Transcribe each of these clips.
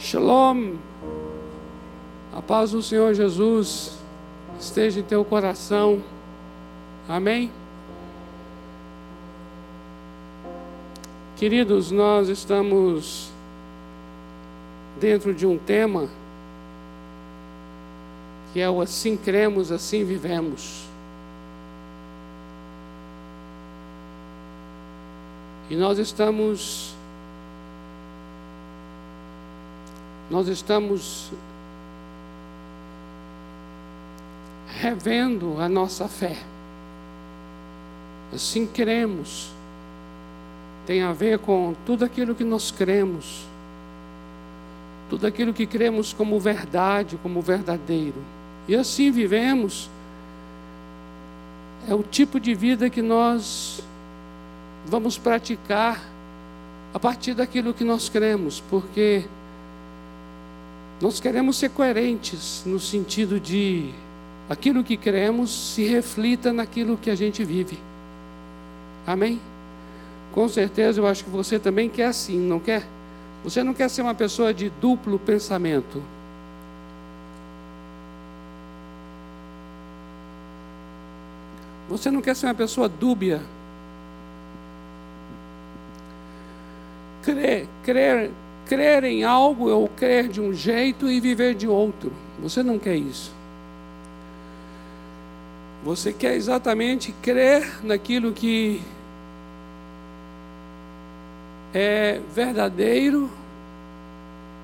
Shalom. A paz do Senhor Jesus esteja em teu coração. Amém. Queridos, nós estamos dentro de um tema que é o assim cremos, assim vivemos. E nós estamos nós estamos revendo a nossa fé. Assim cremos. Tem a ver com tudo aquilo que nós cremos. Tudo aquilo que cremos como verdade, como verdadeiro. E assim vivemos. É o tipo de vida que nós vamos praticar a partir daquilo que nós cremos, porque nós queremos ser coerentes no sentido de aquilo que cremos se reflita naquilo que a gente vive. Amém? Com certeza eu acho que você também quer assim, não quer? Você não quer ser uma pessoa de duplo pensamento. Você não quer ser uma pessoa dúbia. Crer, crer crer em algo ou crer de um jeito e viver de outro. Você não quer isso. Você quer exatamente crer naquilo que é verdadeiro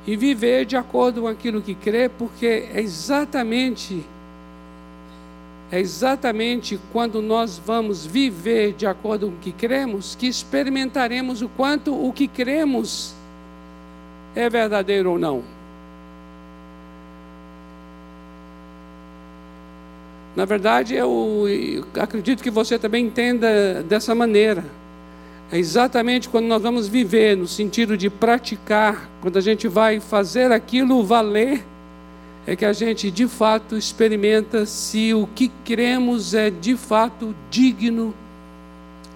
e viver de acordo com aquilo que crê, porque é exatamente é exatamente quando nós vamos viver de acordo com o que cremos que experimentaremos o quanto o que cremos é verdadeiro ou não. Na verdade, eu acredito que você também entenda dessa maneira. É exatamente quando nós vamos viver, no sentido de praticar, quando a gente vai fazer aquilo valer, é que a gente de fato experimenta se o que cremos é de fato digno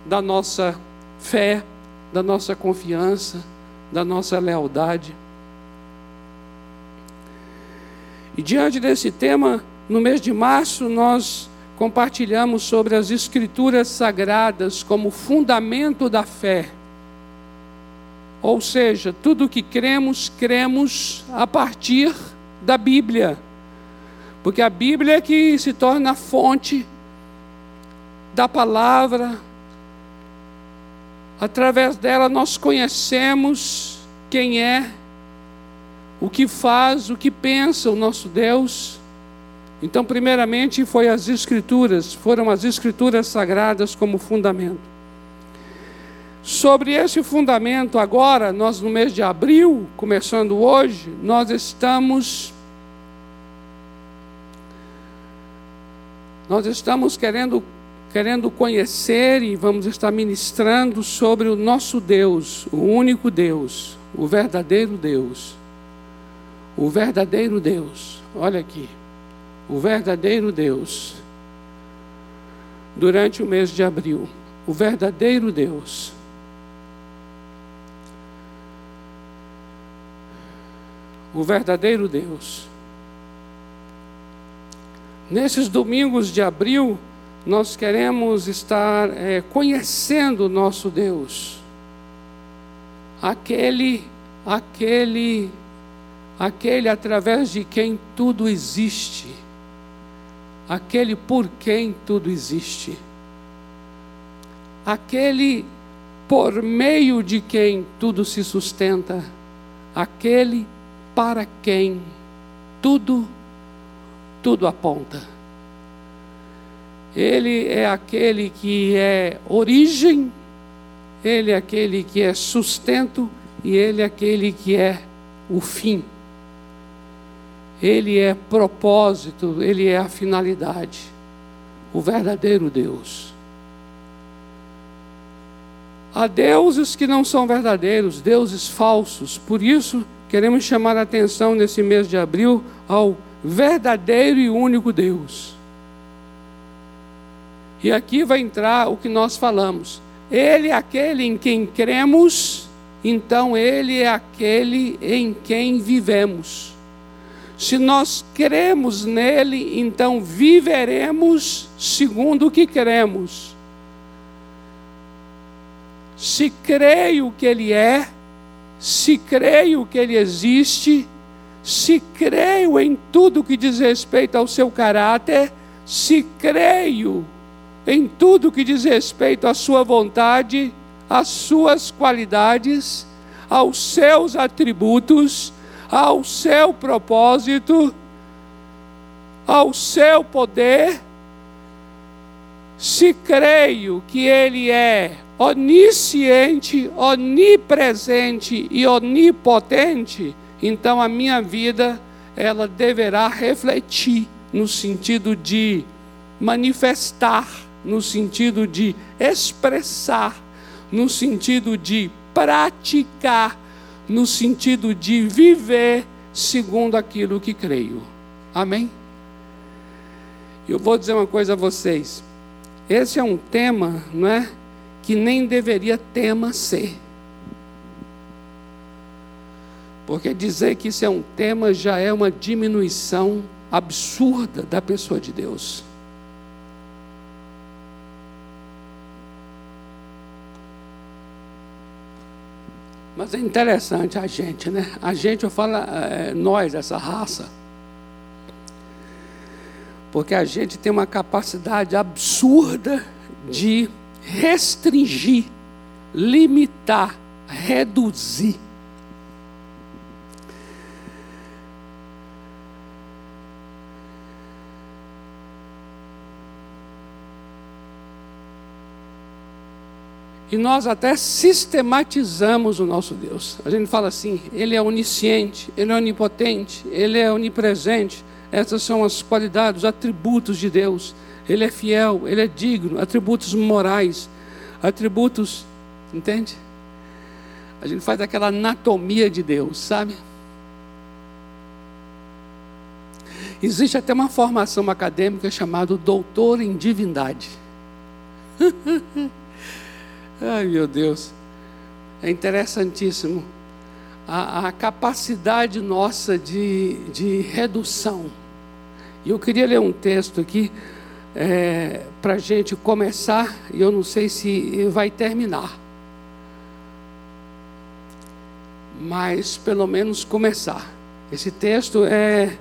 da nossa fé, da nossa confiança da nossa lealdade. E diante desse tema, no mês de março, nós compartilhamos sobre as Escrituras Sagradas como fundamento da fé. Ou seja, tudo que cremos, cremos a partir da Bíblia. Porque a Bíblia é que se torna a fonte da palavra, Através dela nós conhecemos quem é, o que faz, o que pensa o nosso Deus. Então, primeiramente, foi as Escrituras, foram as Escrituras sagradas como fundamento. Sobre esse fundamento, agora, nós no mês de abril, começando hoje, nós estamos. Nós estamos querendo querendo conhecer e vamos estar ministrando sobre o nosso Deus, o único Deus, o verdadeiro Deus. O verdadeiro Deus, olha aqui, o verdadeiro Deus. Durante o mês de abril, o verdadeiro Deus. O verdadeiro Deus. Nesses domingos de abril, nós queremos estar é, conhecendo o nosso Deus, aquele, aquele, aquele através de quem tudo existe, aquele por quem tudo existe, aquele por meio de quem tudo se sustenta, aquele para quem tudo, tudo aponta. Ele é aquele que é origem, ele é aquele que é sustento e ele é aquele que é o fim. Ele é propósito, ele é a finalidade, o verdadeiro Deus. Há deuses que não são verdadeiros, deuses falsos. Por isso, queremos chamar a atenção nesse mês de abril ao verdadeiro e único Deus. E aqui vai entrar o que nós falamos. Ele é aquele em quem cremos então Ele é aquele em quem vivemos. Se nós cremos nele, então viveremos segundo o que cremos. Se creio que Ele é, se creio que Ele existe, se creio em tudo que diz respeito ao seu caráter, se creio em tudo que diz respeito à sua vontade, às suas qualidades, aos seus atributos, ao seu propósito, ao seu poder, se creio que Ele é onisciente, onipresente e onipotente, então a minha vida ela deverá refletir no sentido de manifestar, no sentido de expressar, no sentido de praticar, no sentido de viver segundo aquilo que creio. Amém? Eu vou dizer uma coisa a vocês. Esse é um tema, não é? Que nem deveria tema ser. Porque dizer que isso é um tema já é uma diminuição absurda da pessoa de Deus. Mas é interessante a gente, né? A gente, eu falo, é, nós, essa raça, porque a gente tem uma capacidade absurda de restringir, limitar, reduzir E nós até sistematizamos o nosso Deus. A gente fala assim: Ele é onisciente, Ele é onipotente, Ele é onipresente. Essas são as qualidades, os atributos de Deus. Ele é fiel, Ele é digno, atributos morais, atributos, entende? A gente faz aquela anatomia de Deus, sabe? Existe até uma formação acadêmica chamada doutor em divindade. Ai, meu Deus. É interessantíssimo. A, a capacidade nossa de, de redução. E eu queria ler um texto aqui é, para a gente começar, e eu não sei se vai terminar. Mas pelo menos começar. Esse texto é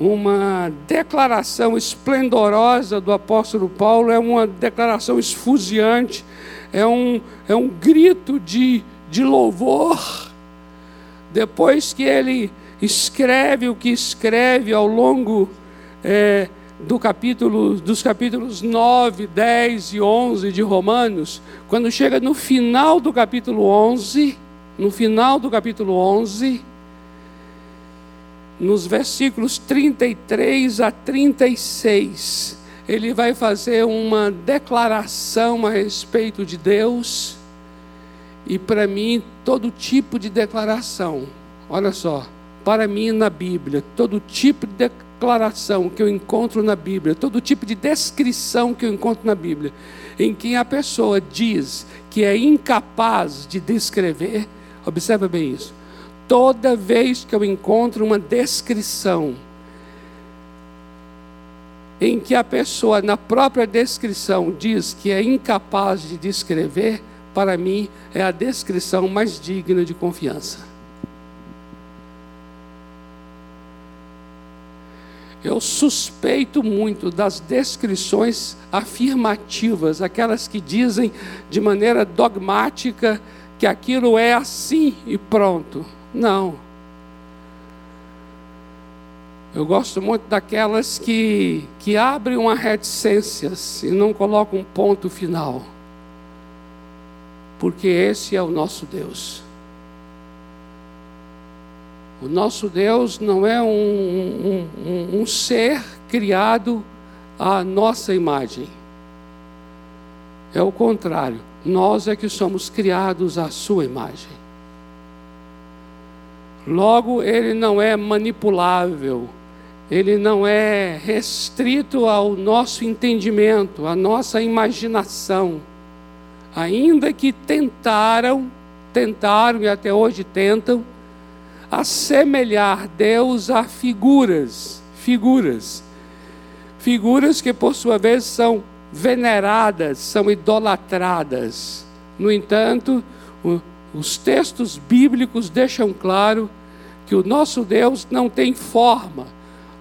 uma declaração esplendorosa do apóstolo Paulo, é uma declaração esfuziante é um, é um grito de, de louvor. Depois que ele escreve o que escreve ao longo é, do capítulo, dos capítulos 9, 10 e 11 de Romanos, quando chega no final do capítulo 11, no final do capítulo 11, nos versículos 33 a 36, ele vai fazer uma declaração a respeito de Deus. E para mim, todo tipo de declaração, olha só, para mim na Bíblia, todo tipo de declaração que eu encontro na Bíblia, todo tipo de descrição que eu encontro na Bíblia, em que a pessoa diz que é incapaz de descrever, observa bem isso. Toda vez que eu encontro uma descrição em que a pessoa, na própria descrição, diz que é incapaz de descrever, para mim é a descrição mais digna de confiança. Eu suspeito muito das descrições afirmativas, aquelas que dizem de maneira dogmática que aquilo é assim e pronto. Não. Eu gosto muito daquelas que, que abrem uma reticências e não colocam um ponto final. Porque esse é o nosso Deus. O nosso Deus não é um, um, um, um ser criado à nossa imagem. É o contrário. Nós é que somos criados à sua imagem. Logo, ele não é manipulável ele não é restrito ao nosso entendimento, à nossa imaginação. Ainda que tentaram, tentaram e até hoje tentam assemelhar Deus a figuras, figuras, figuras que por sua vez são veneradas, são idolatradas. No entanto, o, os textos bíblicos deixam claro que o nosso Deus não tem forma,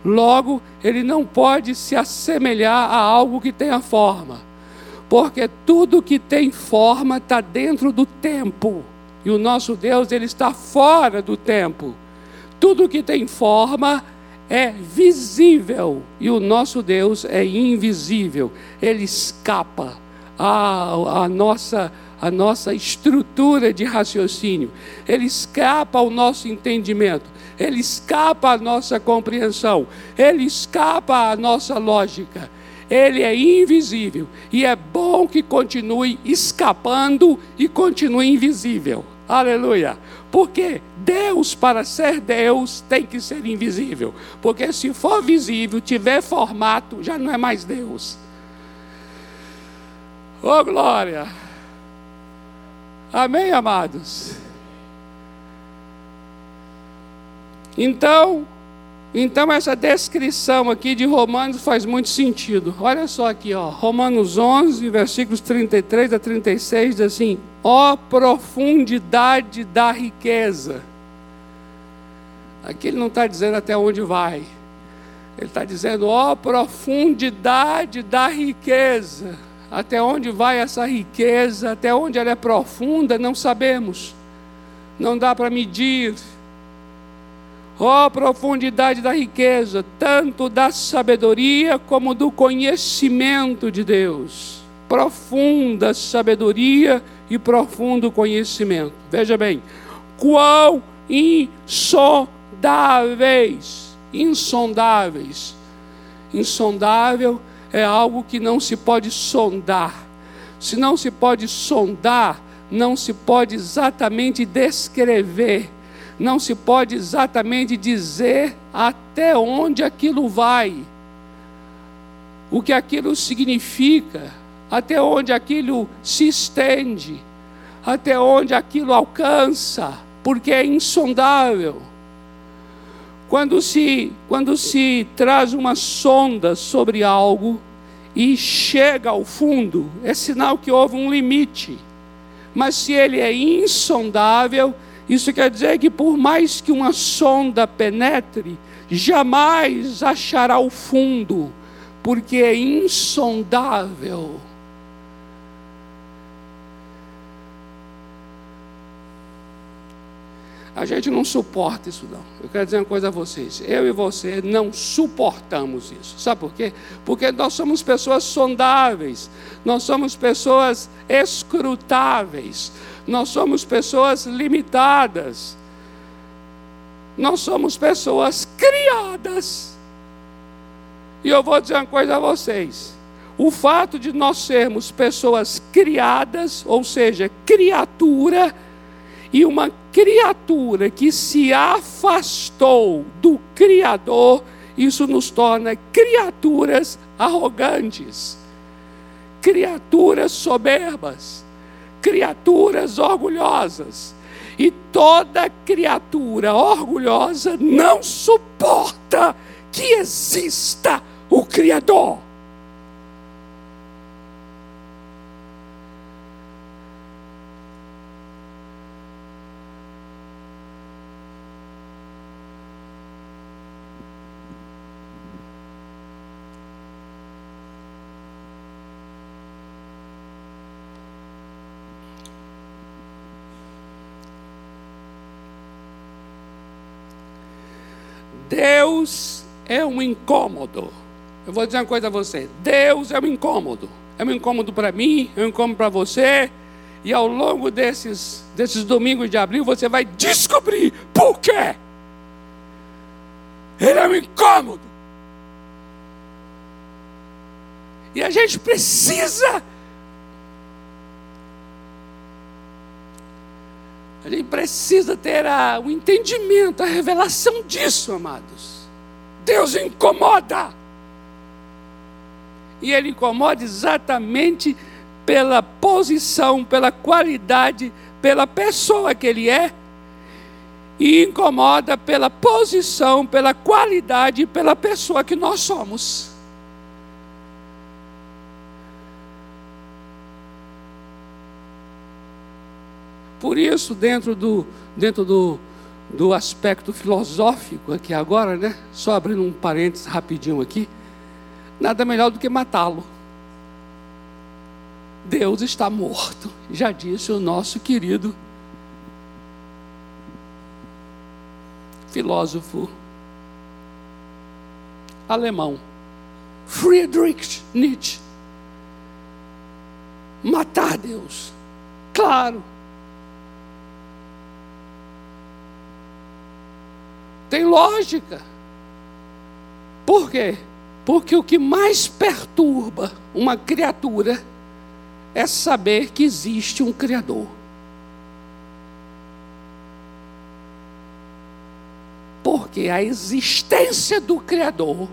logo, ele não pode se assemelhar a algo que tenha forma, porque tudo que tem forma está dentro do tempo. E o nosso Deus, ele está fora do tempo. Tudo que tem forma é visível e o nosso Deus é invisível. Ele escapa à, nossa a nossa estrutura de raciocínio, ele escapa ao nosso entendimento, ele escapa à nossa compreensão, ele escapa à nossa lógica. Ele é invisível e é bom que continue escapando e continue invisível. Aleluia. Porque Deus, para ser Deus, tem que ser invisível. Porque se for visível, tiver formato, já não é mais Deus. Oh, glória! Amém, amados? Então, então essa descrição aqui de Romanos faz muito sentido. Olha só aqui, ó, Romanos 11, versículos 33 a 36 diz assim: Ó profundidade da riqueza. Aqui ele não está dizendo até onde vai. Ele está dizendo, ó profundidade da riqueza. Até onde vai essa riqueza, até onde ela é profunda, não sabemos. Não dá para medir Ó oh, profundidade da riqueza, tanto da sabedoria como do conhecimento de Deus. Profunda sabedoria e profundo conhecimento. Veja bem, quão insondáveis, insondáveis. Insondável é algo que não se pode sondar. Se não se pode sondar, não se pode exatamente descrever não se pode exatamente dizer até onde aquilo vai, o que aquilo significa, até onde aquilo se estende, até onde aquilo alcança, porque é insondável. Quando se, quando se traz uma sonda sobre algo e chega ao fundo, é sinal que houve um limite. Mas se ele é insondável, isso quer dizer que por mais que uma sonda penetre, jamais achará o fundo, porque é insondável. A gente não suporta isso, não. Eu quero dizer uma coisa a vocês. Eu e você não suportamos isso. Sabe por quê? Porque nós somos pessoas sondáveis, nós somos pessoas escrutáveis, nós somos pessoas limitadas. Nós somos pessoas criadas. E eu vou dizer uma coisa a vocês. O fato de nós sermos pessoas criadas, ou seja, criatura, e uma criatura que se afastou do Criador, isso nos torna criaturas arrogantes, criaturas soberbas criaturas orgulhosas. E toda criatura orgulhosa não suporta que exista o Criador. Deus é um incômodo. Eu vou dizer uma coisa a você: Deus é um incômodo. É um incômodo para mim, é um incômodo para você. E ao longo desses, desses domingos de abril, você vai descobrir por quê. Ele é um incômodo. E a gente precisa A gente precisa ter o entendimento, a revelação disso, amados. Deus incomoda. E Ele incomoda exatamente pela posição, pela qualidade, pela pessoa que ele é e incomoda pela posição, pela qualidade pela pessoa que nós somos. Por isso, dentro do, dentro do, do aspecto filosófico aqui agora, né? Só abrindo um parênteses rapidinho aqui, nada melhor do que matá-lo. Deus está morto, já disse o nosso querido filósofo alemão, Friedrich Nietzsche. Matar Deus, claro. Tem lógica. Por quê? Porque o que mais perturba uma criatura é saber que existe um Criador. Porque a existência do Criador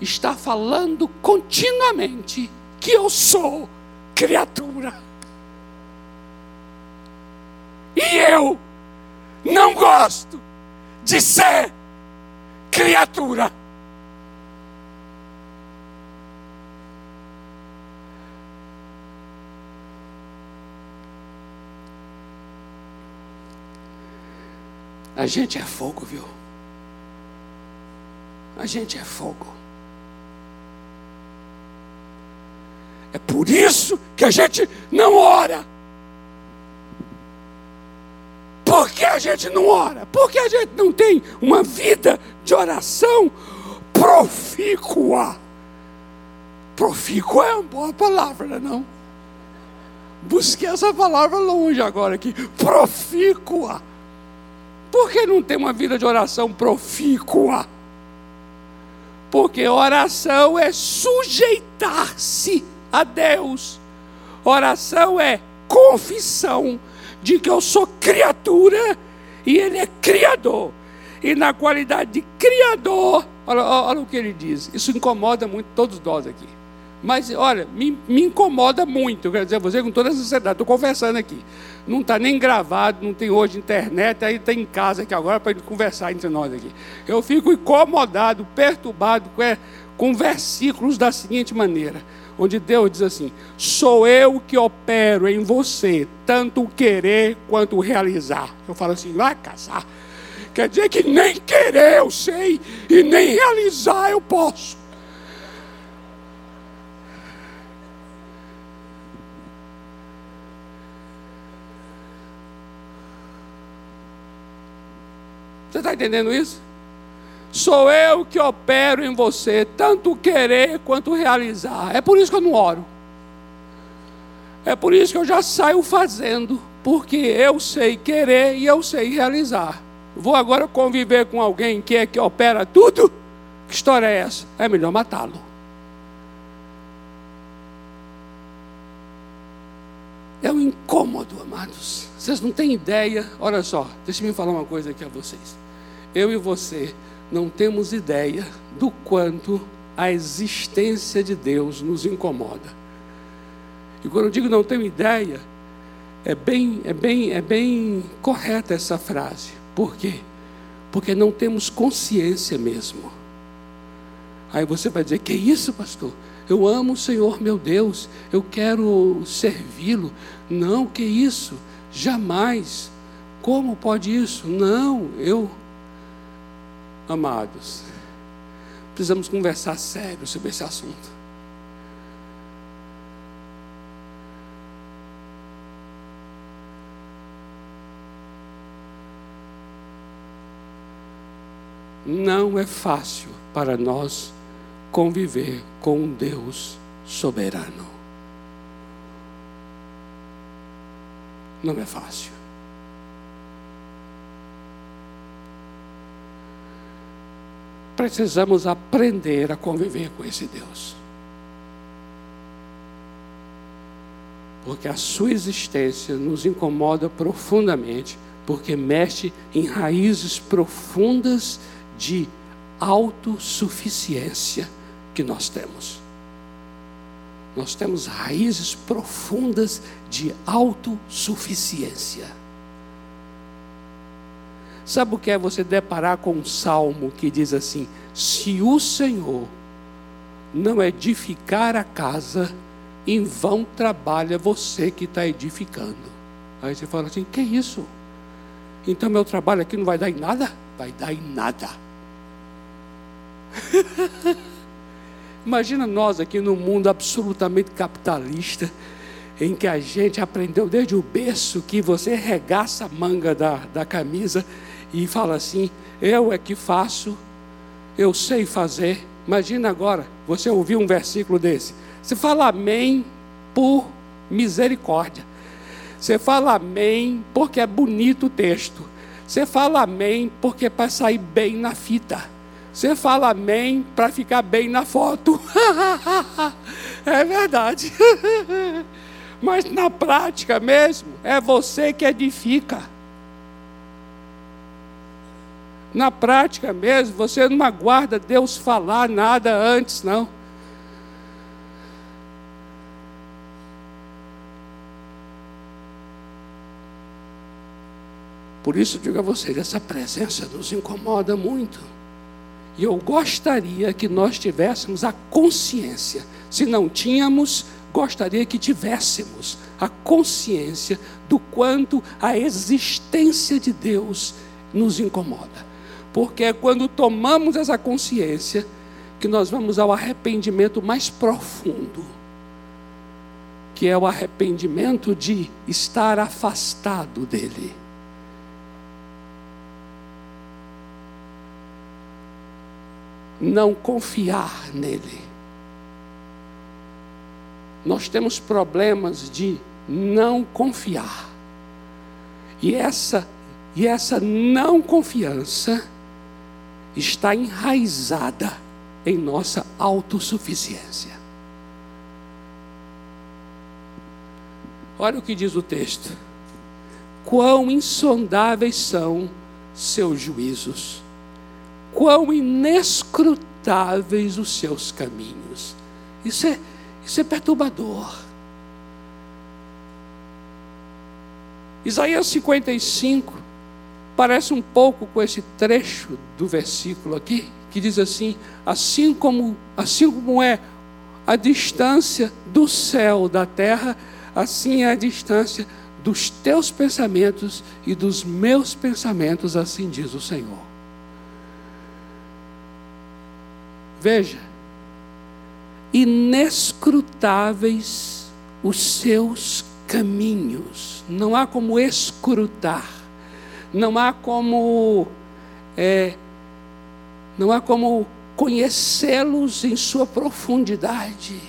está falando continuamente que eu sou criatura. E eu não gosto de ser criatura. A gente é fogo, viu? A gente é fogo. É por isso que a gente não ora. Por que a gente não ora? Porque a gente não tem uma vida de oração profícua. Profícua é uma boa palavra, não? Busquei essa palavra longe agora aqui. Profícua. Por que não tem uma vida de oração profícua? Porque oração é sujeitar-se a Deus. Oração é confissão de que eu sou criatura e Ele é criador. E na qualidade de criador, olha, olha o que ele diz. Isso incomoda muito todos nós aqui. Mas, olha, me, me incomoda muito, eu quero dizer a você com toda a sinceridade, estou conversando aqui. Não está nem gravado, não tem hoje internet, aí está em casa aqui agora para conversar entre nós aqui. Eu fico incomodado, perturbado com, é, com versículos da seguinte maneira, onde Deus diz assim: sou eu que opero em você, tanto o querer quanto o realizar. Eu falo assim, vai casar. Quer dizer que nem querer eu sei, e nem realizar eu posso. Você está entendendo isso? Sou eu que opero em você, tanto querer quanto realizar. É por isso que eu não oro. É por isso que eu já saio fazendo, porque eu sei querer e eu sei realizar. Vou agora conviver com alguém que é que opera tudo? Que história é essa? É melhor matá-lo. É um incômodo, amados. Vocês não têm ideia. Olha só, deixa eu falar uma coisa aqui a vocês. Eu e você não temos ideia do quanto a existência de Deus nos incomoda. E quando eu digo não tenho ideia, é bem, é bem, é bem correta essa frase. Por quê? Porque não temos consciência mesmo. Aí você vai dizer: Que isso, pastor? Eu amo o Senhor meu Deus, eu quero servi-lo. Não, que isso? Jamais. Como pode isso? Não, eu Amados, precisamos conversar sério sobre esse assunto. Não é fácil para nós conviver com um Deus soberano. Não é fácil. Precisamos aprender a conviver com esse Deus. Porque a sua existência nos incomoda profundamente, porque mexe em raízes profundas de autossuficiência que nós temos. Nós temos raízes profundas de autossuficiência. Sabe o que é você deparar com um salmo que diz assim: Se o Senhor não edificar a casa, em vão trabalha você que está edificando. Aí você fala assim: Que isso? Então meu trabalho aqui não vai dar em nada? Vai dar em nada. Imagina nós aqui num mundo absolutamente capitalista, em que a gente aprendeu desde o berço que você regaça a manga da, da camisa e fala assim: eu é que faço, eu sei fazer. Imagina agora, você ouvir um versículo desse. Você fala amém por misericórdia. Você fala amém porque é bonito o texto. Você fala amém porque é para sair bem na fita. Você fala amém para ficar bem na foto. é verdade. Mas na prática mesmo, é você que edifica. Na prática mesmo, você não aguarda Deus falar nada antes, não. Por isso digo a vocês, essa presença nos incomoda muito. E eu gostaria que nós tivéssemos a consciência. Se não tínhamos, gostaria que tivéssemos a consciência do quanto a existência de Deus nos incomoda. Porque é quando tomamos essa consciência que nós vamos ao arrependimento mais profundo, que é o arrependimento de estar afastado dele. não confiar nele. Nós temos problemas de não confiar. E essa e essa não confiança está enraizada em nossa autossuficiência. Olha o que diz o texto. Quão insondáveis são seus juízos quão inescrutáveis os seus caminhos. Isso é, isso é perturbador. Isaías 55 parece um pouco com esse trecho do versículo aqui, que diz assim: assim como, assim como é a distância do céu da terra, assim é a distância dos teus pensamentos e dos meus pensamentos, assim diz o Senhor. Veja, inescrutáveis os seus caminhos, não há como escrutar, não há como, é, não há como conhecê-los em sua profundidade.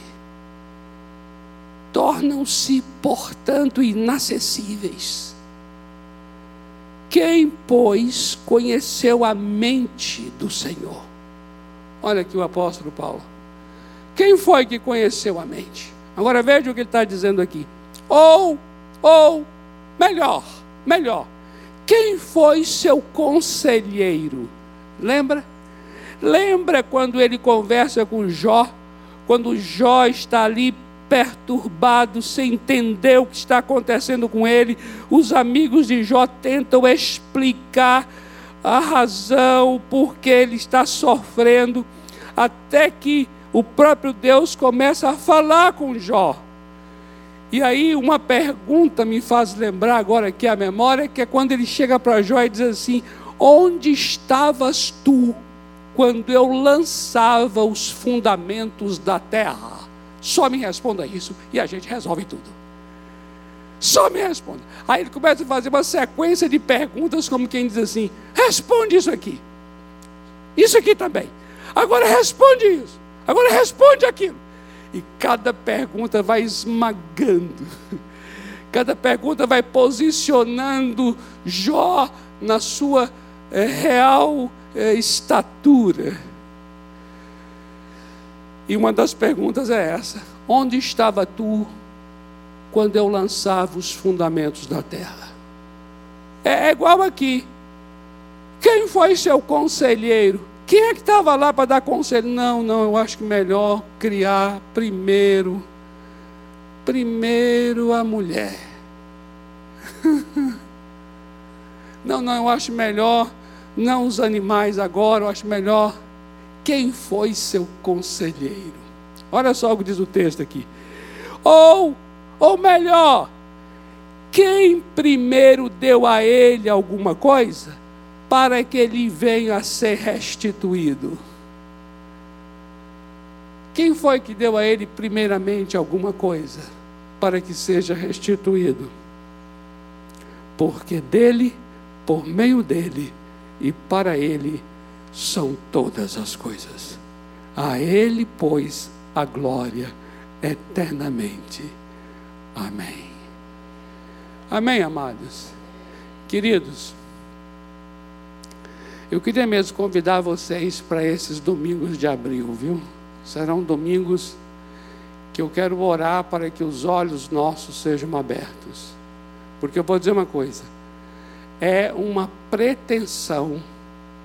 Tornam-se, portanto, inacessíveis. Quem, pois, conheceu a mente do Senhor? Olha aqui o apóstolo Paulo. Quem foi que conheceu a mente? Agora veja o que ele está dizendo aqui. Ou, ou, melhor, melhor. Quem foi seu conselheiro? Lembra? Lembra quando ele conversa com Jó? Quando Jó está ali perturbado, sem entender o que está acontecendo com ele, os amigos de Jó tentam explicar a razão por que ele está sofrendo, até que o próprio Deus começa a falar com Jó. E aí uma pergunta me faz lembrar agora aqui a memória, que é quando ele chega para Jó e diz assim: Onde estavas tu quando eu lançava os fundamentos da terra? Só me responda isso e a gente resolve tudo. Só me responda. Aí ele começa a fazer uma sequência de perguntas, como quem diz assim: responde isso aqui. Isso aqui também. Agora responde isso. Agora responde aquilo. E cada pergunta vai esmagando. Cada pergunta vai posicionando Jó na sua é, real é, estatura. E uma das perguntas é essa: Onde estava tu quando eu lançava os fundamentos da terra. É, é igual aqui. Quem foi seu conselheiro? Quem é que estava lá para dar conselho? Não, não, eu acho que melhor criar primeiro primeiro a mulher. não, não, eu acho melhor não os animais agora, eu acho melhor quem foi seu conselheiro. Olha só o que diz o texto aqui. Ou, ou melhor, quem primeiro deu a ele alguma coisa para que ele venha a ser restituído? Quem foi que deu a ele primeiramente alguma coisa para que seja restituído? Porque dele, por meio dele e para ele são todas as coisas. A ele, pois, a glória eternamente. Amém. Amém, amados. Queridos, eu queria mesmo convidar vocês para esses domingos de abril, viu? Serão domingos que eu quero orar para que os olhos nossos sejam abertos. Porque eu vou dizer uma coisa: é uma pretensão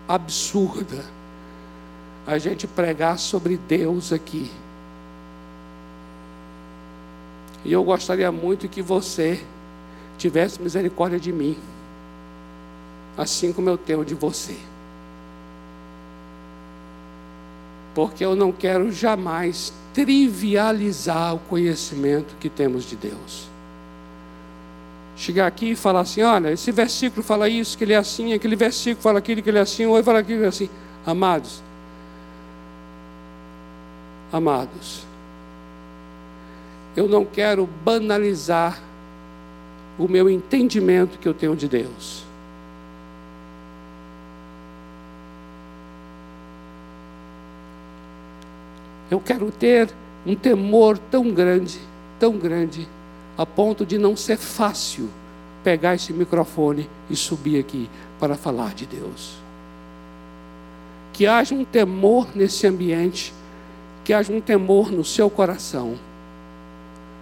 absurda a gente pregar sobre Deus aqui. E eu gostaria muito que você tivesse misericórdia de mim, assim como eu tenho de você. Porque eu não quero jamais trivializar o conhecimento que temos de Deus. Chegar aqui e falar assim: olha, esse versículo fala isso, que ele é assim, aquele versículo fala aquilo, que ele é assim, ou fala aquilo, que ele é assim. Amados, amados, eu não quero banalizar o meu entendimento que eu tenho de Deus. Eu quero ter um temor tão grande, tão grande, a ponto de não ser fácil pegar esse microfone e subir aqui para falar de Deus. Que haja um temor nesse ambiente, que haja um temor no seu coração,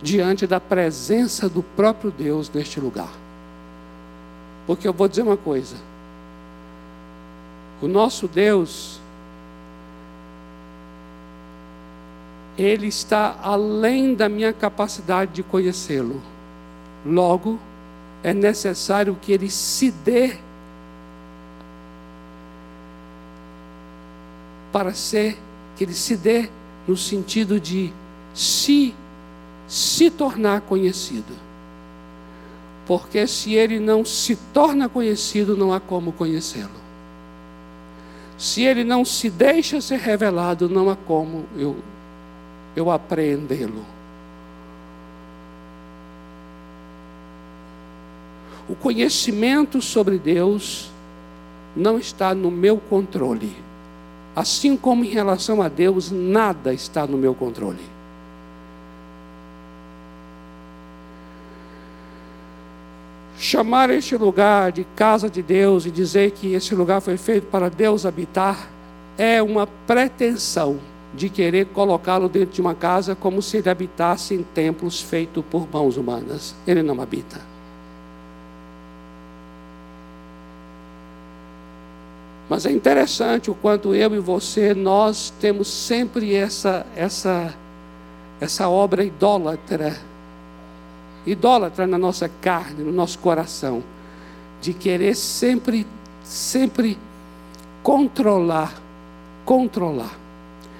diante da presença do próprio Deus neste lugar. Porque eu vou dizer uma coisa: o nosso Deus, ele está além da minha capacidade de conhecê-lo. Logo, é necessário que ele se dê para ser, que ele se dê no sentido de se se tornar conhecido. Porque se ele não se torna conhecido, não há como conhecê-lo. Se ele não se deixa ser revelado, não há como eu eu apreendê-lo. O conhecimento sobre Deus não está no meu controle. Assim como em relação a Deus, nada está no meu controle. Chamar este lugar de casa de Deus e dizer que esse lugar foi feito para Deus habitar é uma pretensão de querer colocá-lo dentro de uma casa como se ele habitasse em templos feitos por mãos humanas. Ele não habita. Mas é interessante o quanto eu e você nós temos sempre essa essa essa obra idólatra, idólatra na nossa carne, no nosso coração, de querer sempre sempre controlar, controlar.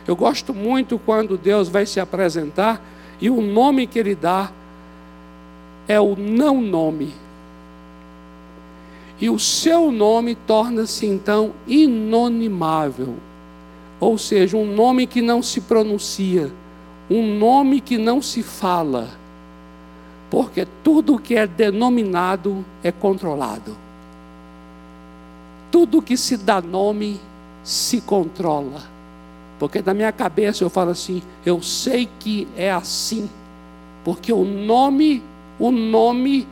Eu gosto muito quando Deus vai se apresentar e o nome que Ele dá é o não nome. E o seu nome torna-se então inonimável, ou seja, um nome que não se pronuncia, um nome que não se fala, porque tudo que é denominado é controlado. Tudo que se dá nome se controla. Porque na minha cabeça eu falo assim, eu sei que é assim, porque o nome, o nome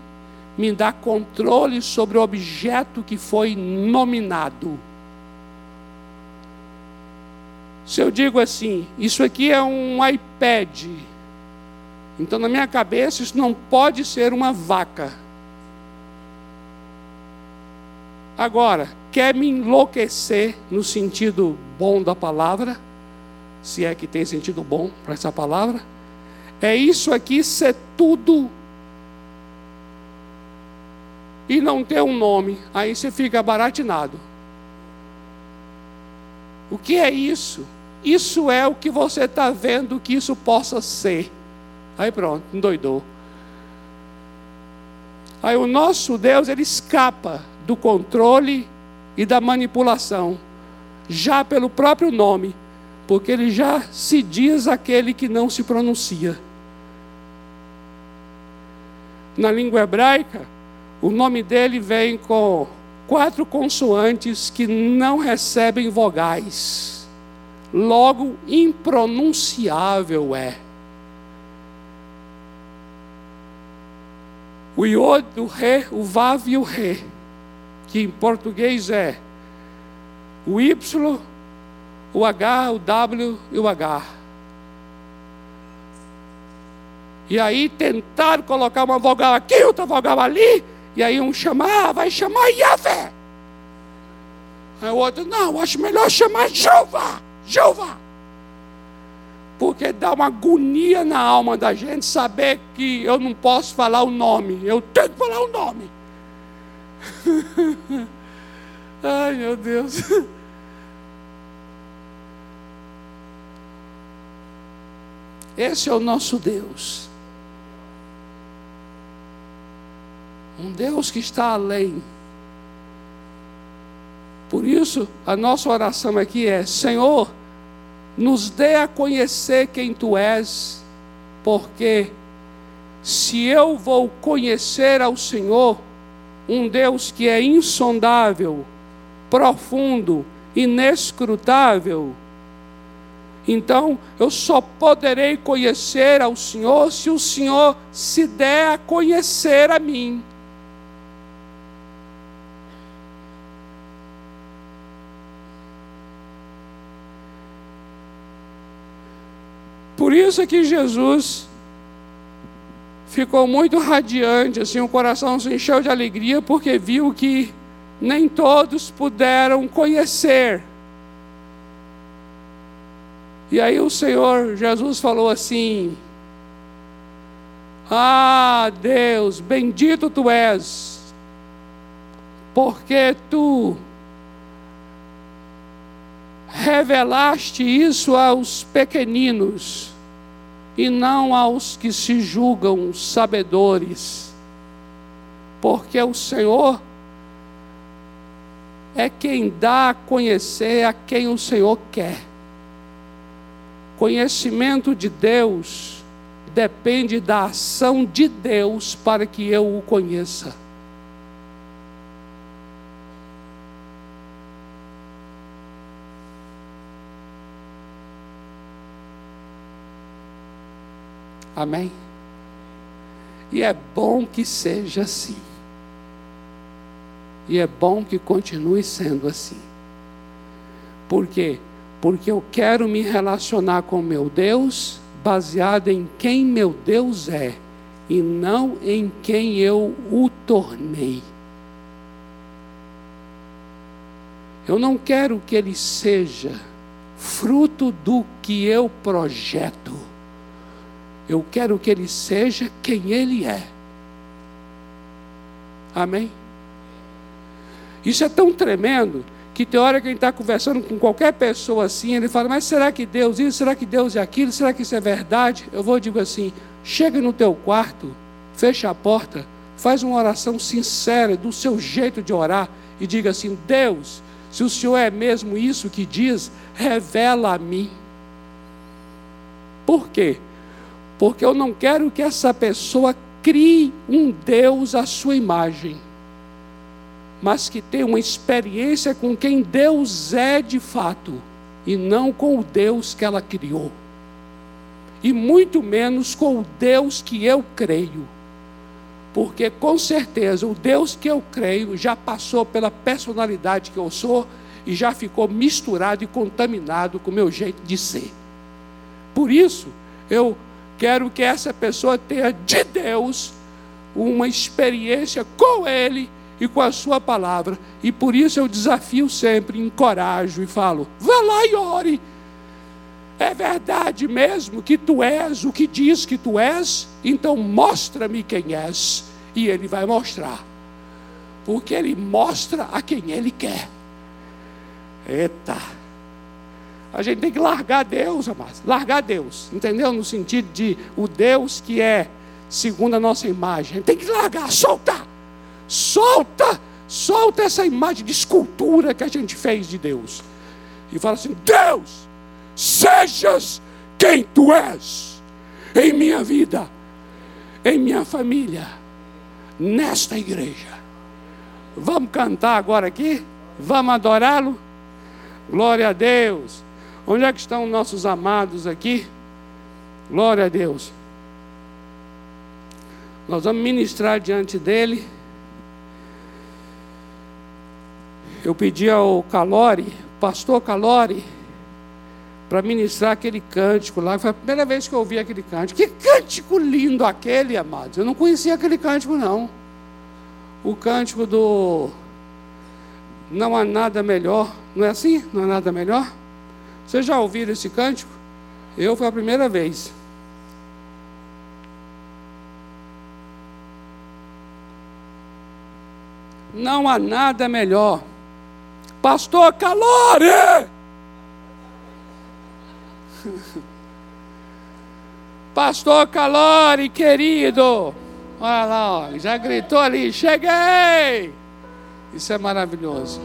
me dá controle sobre o objeto que foi nominado. Se eu digo assim, isso aqui é um iPad, então na minha cabeça isso não pode ser uma vaca. Agora, quer me enlouquecer no sentido bom da palavra? Se é que tem sentido bom para essa palavra, é isso aqui ser tudo e não ter um nome. Aí você fica baratinado. O que é isso? Isso é o que você está vendo que isso possa ser. Aí pronto, endoidou. Aí o nosso Deus, ele escapa do controle e da manipulação, já pelo próprio nome, porque ele já se diz aquele que não se pronuncia. Na língua hebraica, o nome dele vem com quatro consoantes que não recebem vogais. Logo, impronunciável é. O iod, o re, o vav e o re, que em português é o y, o h, o w e o h. E aí tentaram colocar uma vogal aqui, outra vogal ali, e aí um chamar, vai chamar Yahvé. Aí o outro, não, acho melhor chamar Jeová, Jeová porque dá uma agonia na alma da gente saber que eu não posso falar o nome, eu tenho que falar o nome. Ai, meu Deus. Esse é o nosso Deus. Um Deus que está além. Por isso, a nossa oração aqui é: Senhor, nos dê a conhecer quem tu és, porque se eu vou conhecer ao Senhor, um Deus que é insondável, profundo, inescrutável, então eu só poderei conhecer ao Senhor se o Senhor se der a conhecer a mim. Por isso é que Jesus ficou muito radiante, assim, o coração se encheu de alegria, porque viu que nem todos puderam conhecer. E aí o Senhor Jesus falou assim: Ah, Deus, bendito tu és, porque tu revelaste isso aos pequeninos e não aos que se julgam sabedores, porque o Senhor é quem dá a conhecer a quem o Senhor quer. Conhecimento de Deus depende da ação de Deus para que eu o conheça. Amém? E é bom que seja assim. E é bom que continue sendo assim. Por quê? Porque eu quero me relacionar com meu Deus baseado em quem meu Deus é e não em quem eu o tornei. Eu não quero que ele seja fruto do que eu projeto. Eu quero que ele seja quem ele é. Amém? Isso é tão tremendo que tem hora que a gente está conversando com qualquer pessoa assim, ele fala, mas será que Deus isso? Será que Deus é aquilo? Será que isso é verdade? Eu vou digo assim, chega no teu quarto, fecha a porta, faz uma oração sincera do seu jeito de orar e diga assim, Deus, se o Senhor é mesmo isso que diz, revela a mim. Por quê? porque eu não quero que essa pessoa crie um Deus à sua imagem, mas que tenha uma experiência com quem Deus é de fato, e não com o Deus que ela criou, e muito menos com o Deus que eu creio. Porque com certeza o Deus que eu creio já passou pela personalidade que eu sou e já ficou misturado e contaminado com o meu jeito de ser. Por isso, eu Quero que essa pessoa tenha de Deus uma experiência com Ele e com a Sua palavra. E por isso eu desafio sempre, encorajo e falo: vá lá e ore. É verdade mesmo que tu és o que diz que tu és? Então mostra-me quem és. E ele vai mostrar. Porque ele mostra a quem ele quer. Eita! A gente tem que largar Deus, amados. Largar Deus. Entendeu? No sentido de o Deus que é segundo a nossa imagem. A gente tem que largar, soltar. Solta, solta essa imagem de escultura que a gente fez de Deus. E fala assim: Deus, sejas quem tu és em minha vida, em minha família, nesta igreja. Vamos cantar agora aqui? Vamos adorá-lo? Glória a Deus. Onde é que estão nossos amados aqui? Glória a Deus. Nós vamos ministrar diante dele. Eu pedi ao Calori, pastor Calori, para ministrar aquele cântico lá. Foi a primeira vez que eu ouvi aquele cântico. Que cântico lindo aquele, amados. Eu não conhecia aquele cântico, não. O cântico do Não há nada melhor. Não é assim? Não há nada melhor? Vocês já ouviram esse cântico? Eu foi a primeira vez. Não há nada melhor. Pastor Calore! Pastor Calore, querido. Olha lá, ó, já gritou ali, cheguei! Isso é maravilhoso.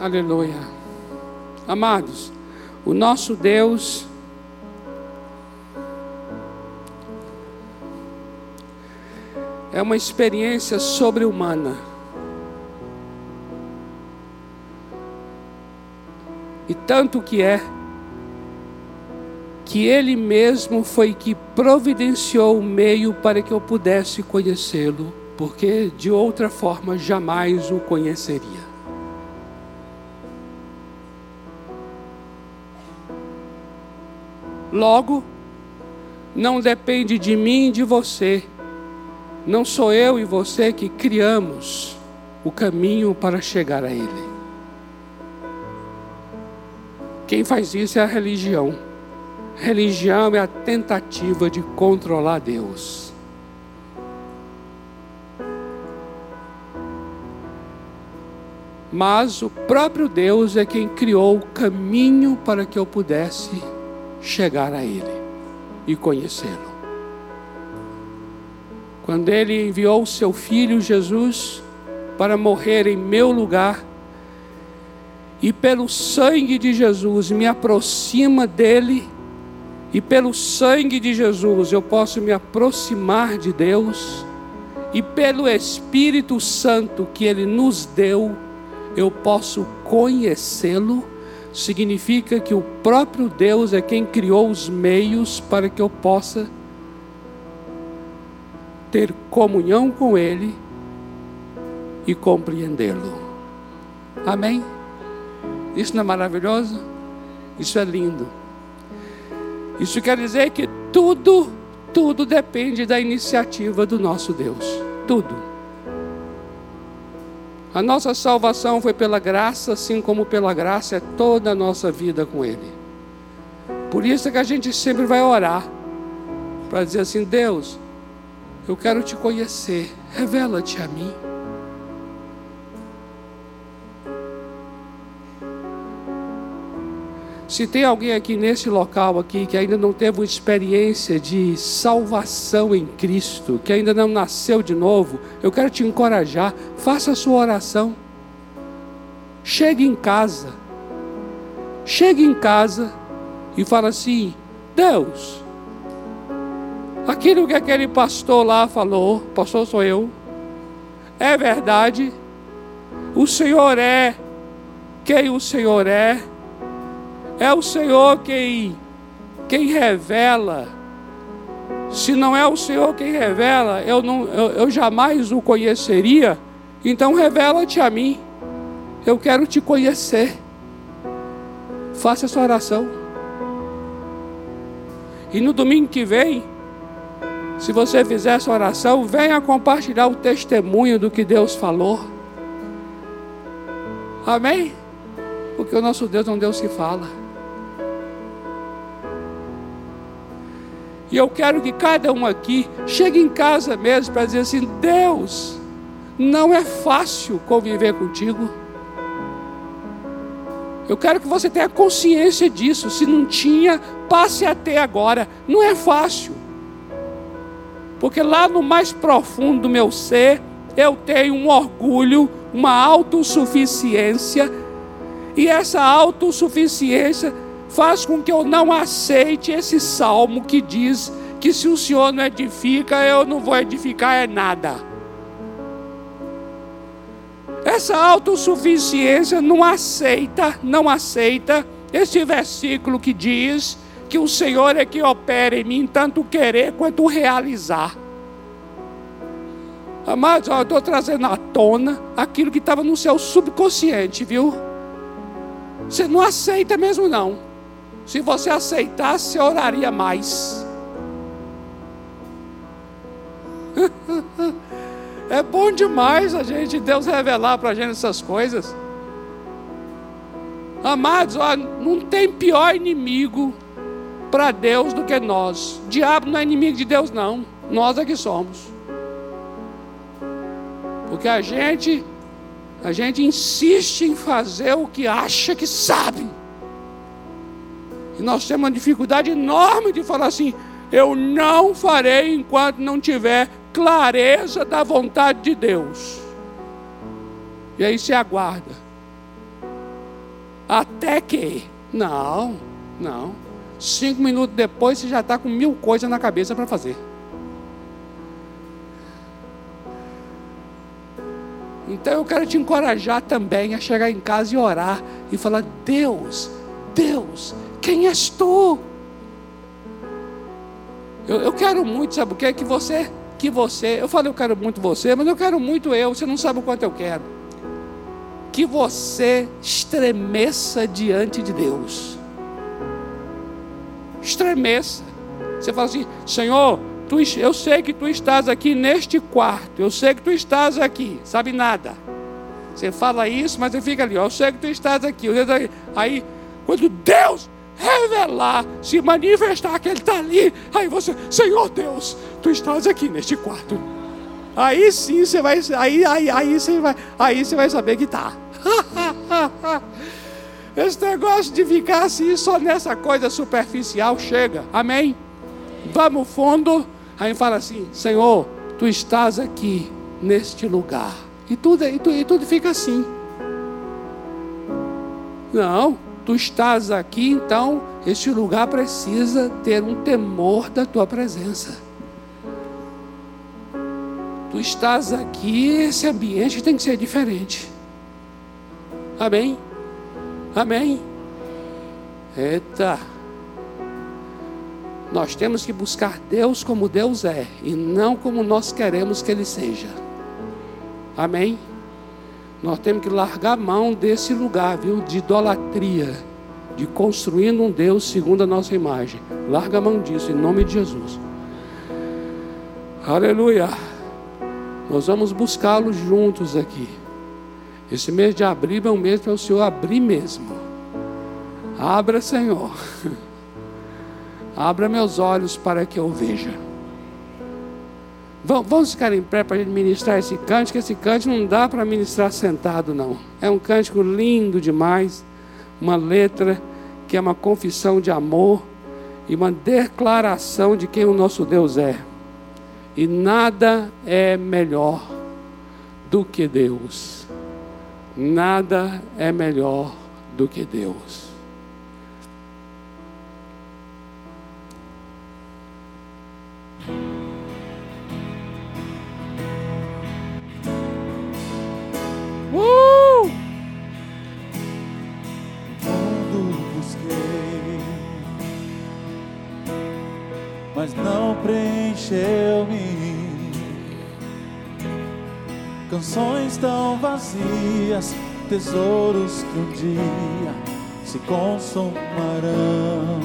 Aleluia. Amados, o nosso Deus é uma experiência sobre-humana. E tanto que é que Ele mesmo foi que providenciou o meio para que eu pudesse conhecê-lo, porque de outra forma jamais o conheceria. Logo, não depende de mim e de você. Não sou eu e você que criamos o caminho para chegar a Ele. Quem faz isso é a religião. Religião é a tentativa de controlar Deus. Mas o próprio Deus é quem criou o caminho para que eu pudesse chegar a Ele e conhecê-lo. Quando Ele enviou o seu Filho Jesus para morrer em meu lugar, e pelo sangue de Jesus me aproxima dele, e pelo sangue de Jesus eu posso me aproximar de Deus, e pelo Espírito Santo que Ele nos deu, eu posso conhecê-lo significa que o próprio Deus é quem criou os meios para que eu possa ter comunhão com Ele e compreendê-lo. Amém? Isso não é maravilhoso? Isso é lindo. Isso quer dizer que tudo, tudo depende da iniciativa do nosso Deus. Tudo. A nossa salvação foi pela graça, assim como pela graça é toda a nossa vida com Ele. Por isso é que a gente sempre vai orar para dizer assim: Deus, eu quero te conhecer, revela-te a mim. Se tem alguém aqui nesse local aqui que ainda não teve uma experiência de salvação em Cristo, que ainda não nasceu de novo, eu quero te encorajar, faça a sua oração. Chegue em casa. Chegue em casa e fala assim: Deus, aquilo que aquele pastor lá falou, pastor sou eu, é verdade. O Senhor é quem o Senhor é é o Senhor quem, quem revela. Se não é o Senhor quem revela, eu, não, eu, eu jamais o conheceria. Então revela-te a mim. Eu quero te conhecer. Faça essa oração. E no domingo que vem, se você fizer essa oração, venha compartilhar o testemunho do que Deus falou. Amém? Porque o nosso Deus é um Deus que fala. E eu quero que cada um aqui chegue em casa mesmo para dizer assim: Deus, não é fácil conviver contigo. Eu quero que você tenha consciência disso. Se não tinha, passe a ter agora. Não é fácil. Porque lá no mais profundo do meu ser, eu tenho um orgulho, uma autossuficiência. E essa autossuficiência faz com que eu não aceite esse salmo que diz que se o Senhor não edifica, eu não vou edificar é nada. Essa autossuficiência não aceita, não aceita esse versículo que diz que o Senhor é que opera em mim, tanto querer quanto realizar. Amados, eu estou trazendo à tona aquilo que estava no seu subconsciente, viu? Você não aceita mesmo, não. Se você aceitasse, você oraria mais. É bom demais a gente, Deus revelar para a gente essas coisas. Amados, ó, não tem pior inimigo para Deus do que nós. O diabo não é inimigo de Deus, não. Nós é que somos. Porque a gente, a gente insiste em fazer o que acha que sabe. E nós temos uma dificuldade enorme de falar assim: eu não farei enquanto não tiver clareza da vontade de Deus. E aí se aguarda. Até que. Não, não. Cinco minutos depois você já está com mil coisas na cabeça para fazer. Então eu quero te encorajar também a chegar em casa e orar e falar: Deus, Deus, quem és tu? Eu, eu quero muito, sabe o que? Que você que você, eu falei, eu quero muito você, mas eu quero muito eu, você não sabe o quanto eu quero. Que você estremeça diante de Deus. Estremeça. Você fala assim: Senhor, tu, eu sei que tu estás aqui neste quarto, eu sei que tu estás aqui, sabe nada. Você fala isso, mas você fica ali, ó, eu sei que tu estás aqui. Aí, quando Deus revelar, se manifestar que Ele está ali. Aí você, Senhor Deus, Tu estás aqui neste quarto. Aí sim você vai, aí, aí, aí você vai, aí você vai saber que está. Esse negócio de ficar assim só nessa coisa superficial chega. Amém? Vamos fundo. Aí fala assim, Senhor, Tu estás aqui neste lugar. E tudo, e tudo, e tudo fica assim. Não tu estás aqui, então este lugar precisa ter um temor da tua presença. Tu estás aqui, esse ambiente tem que ser diferente. Amém? Amém? Eita! Nós temos que buscar Deus como Deus é e não como nós queremos que Ele seja. Amém? Nós temos que largar a mão desse lugar, viu? De idolatria, de construindo um Deus segundo a nossa imagem. Larga a mão disso, em nome de Jesus. Aleluia. Nós vamos buscá-lo juntos aqui. Esse mês de abril é um mês para o Senhor abrir mesmo. Abra, Senhor. Abra meus olhos para que eu veja. Vamos ficar em pé para a gente ministrar esse cântico. Esse cântico não dá para ministrar sentado, não. É um cântico lindo demais. Uma letra que é uma confissão de amor e uma declaração de quem o nosso Deus é. E nada é melhor do que Deus. Nada é melhor do que Deus. Canções tão vazias, tesouros que um dia se consumarão.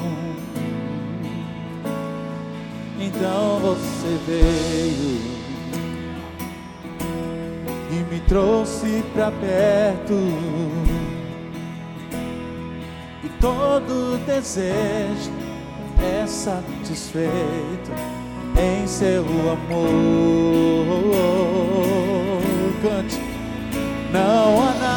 Então você veio e me trouxe pra perto. E todo desejo é satisfeito em seu amor. Cante, não há nada.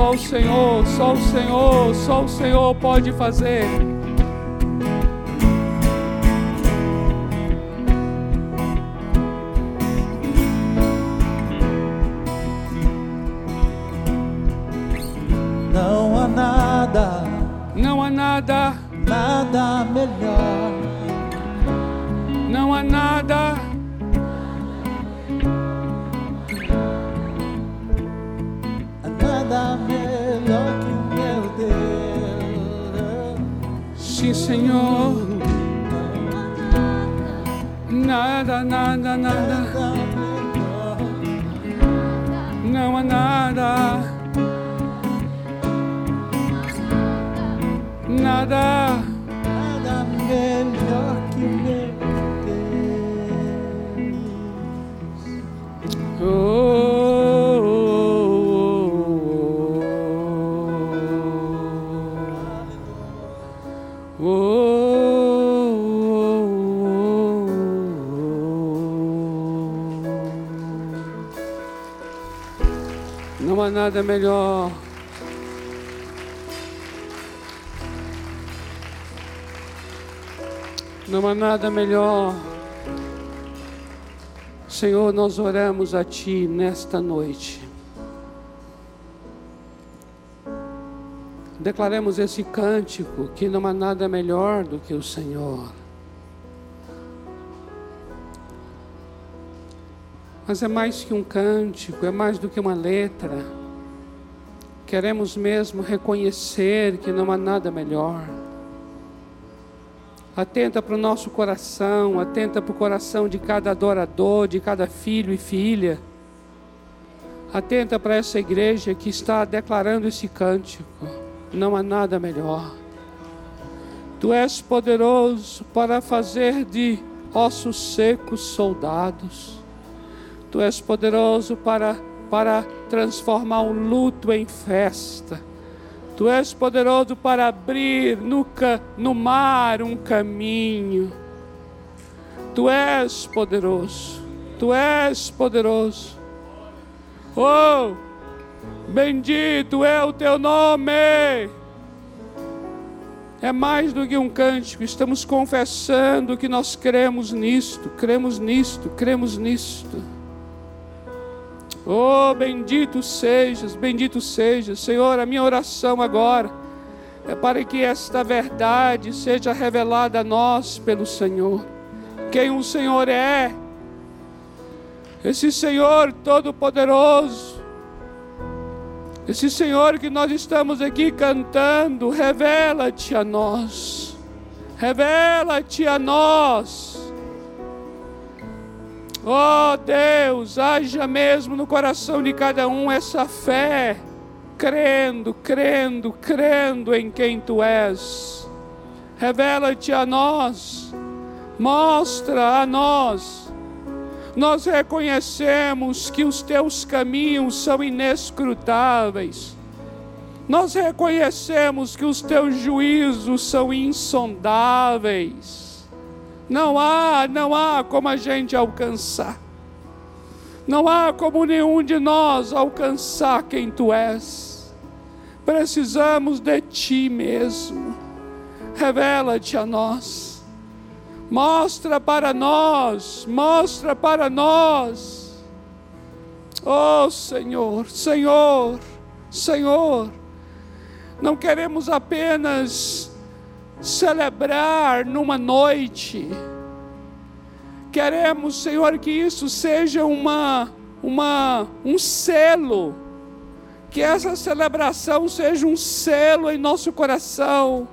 Só o Senhor, só o Senhor, só o Senhor pode fazer. Não há nada, não há nada, nada melhor. Não há nada Senhor. Nada, nada, nada. Não há. Nada. Nada melhor. Não há nada melhor. Senhor, nós oramos a Ti nesta noite. Declaremos esse cântico que não há nada melhor do que o Senhor. Mas é mais que um cântico, é mais do que uma letra. Queremos mesmo reconhecer que não há nada melhor. Atenta para o nosso coração, atenta para o coração de cada adorador, de cada filho e filha. Atenta para essa igreja que está declarando esse cântico. Não há nada melhor. Tu és poderoso para fazer de ossos secos soldados. Tu és poderoso para, para transformar o luto em festa. Tu és poderoso para abrir no, no mar um caminho. Tu és poderoso. Tu és poderoso. Oh, bendito é o teu nome. É mais do que um cântico, estamos confessando que nós cremos nisto, cremos nisto, cremos nisto. Oh, bendito sejas, bendito sejas, Senhor. A minha oração agora é para que esta verdade seja revelada a nós pelo Senhor. Quem o Senhor é, esse Senhor Todo-Poderoso, esse Senhor que nós estamos aqui cantando, revela-te a nós, revela-te a nós. Oh Deus, haja mesmo no coração de cada um essa fé, crendo, crendo, crendo em quem tu és. Revela-te a nós, mostra a nós. Nós reconhecemos que os teus caminhos são inescrutáveis. Nós reconhecemos que os teus juízos são insondáveis. Não há, não há como a gente alcançar. Não há como nenhum de nós alcançar quem tu és. Precisamos de ti mesmo. Revela-te a nós. Mostra para nós, mostra para nós. Oh Senhor, Senhor, Senhor, não queremos apenas celebrar numa noite. Queremos, Senhor, que isso seja uma, uma, um selo, que essa celebração seja um selo em nosso coração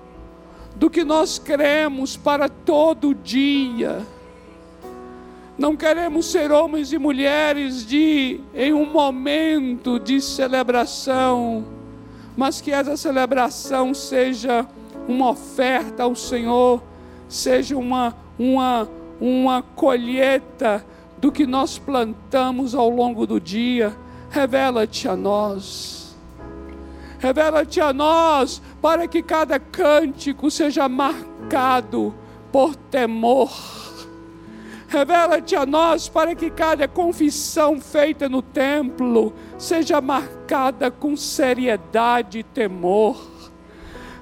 do que nós cremos para todo dia. Não queremos ser homens e mulheres de em um momento de celebração, mas que essa celebração seja uma oferta ao Senhor, seja uma, uma, uma colheita do que nós plantamos ao longo do dia. Revela-te a nós. Revela-te a nós para que cada cântico seja marcado por temor. Revela-te a nós para que cada confissão feita no templo seja marcada com seriedade e temor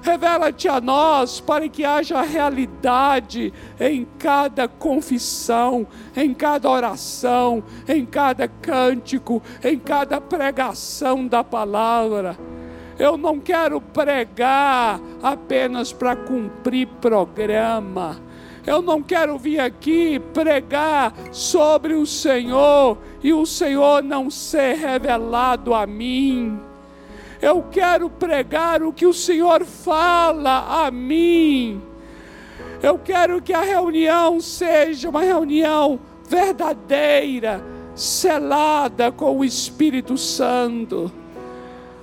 Revela-te a nós para que haja realidade em cada confissão, em cada oração, em cada cântico, em cada pregação da palavra. Eu não quero pregar apenas para cumprir programa. Eu não quero vir aqui pregar sobre o Senhor e o Senhor não ser revelado a mim. Eu quero pregar o que o Senhor fala a mim. Eu quero que a reunião seja uma reunião verdadeira, selada com o Espírito Santo.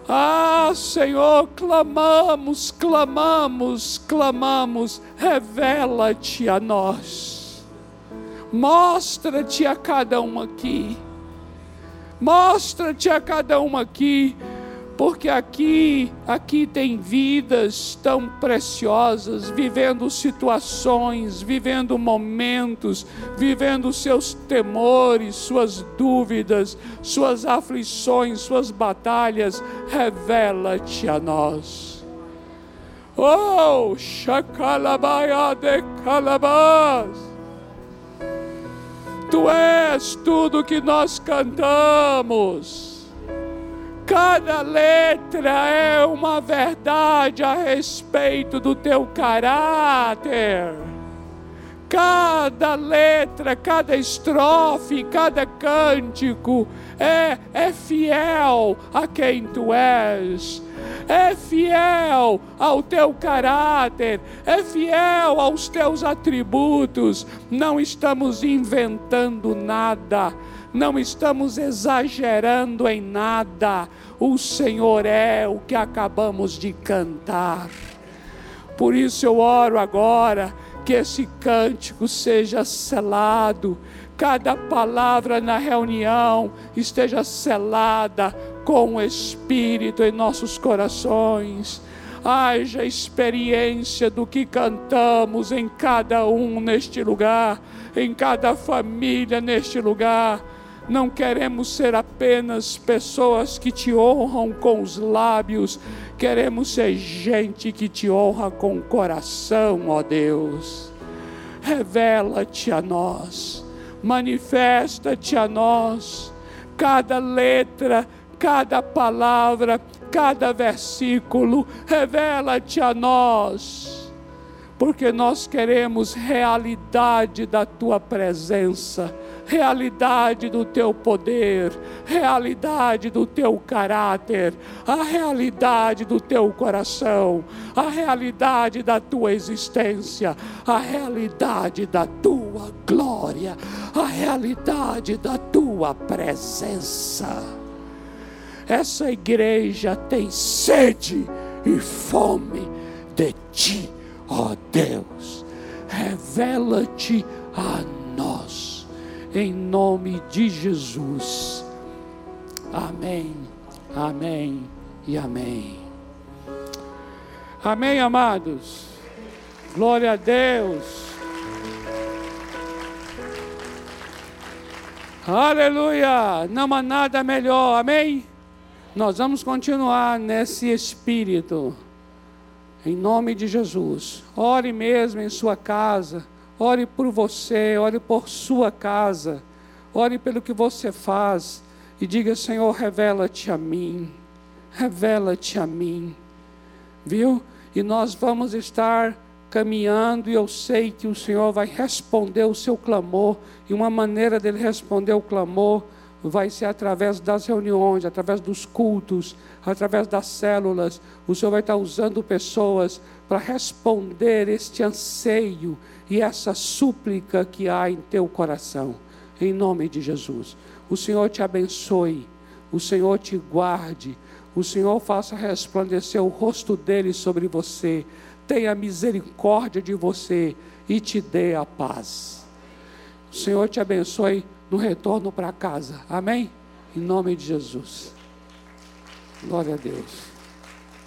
Ah, Senhor, clamamos, clamamos, clamamos, revela-te a nós, mostra-te a cada um aqui, mostra-te a cada um aqui porque aqui, aqui tem vidas tão preciosas, vivendo situações, vivendo momentos, vivendo seus temores, suas dúvidas, suas aflições, suas batalhas. Revela-te a nós. Oh, Shakalabaia de Calabás. Tu és tudo que nós cantamos Cada letra é uma verdade a respeito do teu caráter. Cada letra, cada estrofe, cada cântico é, é fiel a quem tu és é fiel ao teu caráter, é fiel aos teus atributos. Não estamos inventando nada, não estamos exagerando em nada. O Senhor é o que acabamos de cantar. Por isso eu oro agora que esse cântico seja selado, cada palavra na reunião esteja selada com o Espírito em nossos corações haja experiência do que cantamos em cada um neste lugar, em cada família neste lugar. Não queremos ser apenas pessoas que te honram com os lábios, queremos ser gente que te honra com o coração, ó Deus. Revela-te a nós, manifesta-te a nós, cada letra, cada palavra, cada versículo, revela-te a nós, porque nós queremos realidade da tua presença realidade do teu poder, realidade do teu caráter, a realidade do teu coração, a realidade da tua existência, a realidade da tua glória, a realidade da tua presença. Essa igreja tem sede e fome de ti, ó Deus. Revela-te a nós em nome de Jesus. Amém, amém e amém. Amém, amados. Glória a Deus. Aleluia! Não há nada melhor, amém? Nós vamos continuar nesse espírito, em nome de Jesus. Ore mesmo em sua casa Ore por você, ore por sua casa, ore pelo que você faz e diga: Senhor, revela-te a mim, revela-te a mim, viu? E nós vamos estar caminhando e eu sei que o Senhor vai responder o seu clamor, e uma maneira dele responder o clamor vai ser através das reuniões, através dos cultos, através das células. O Senhor vai estar usando pessoas para responder este anseio e essa súplica que há em teu coração, em nome de Jesus. O Senhor te abençoe, o Senhor te guarde, o Senhor faça resplandecer o rosto dele sobre você, tenha misericórdia de você e te dê a paz. O Senhor te abençoe no retorno para casa. Amém? Em nome de Jesus. Glória a Deus.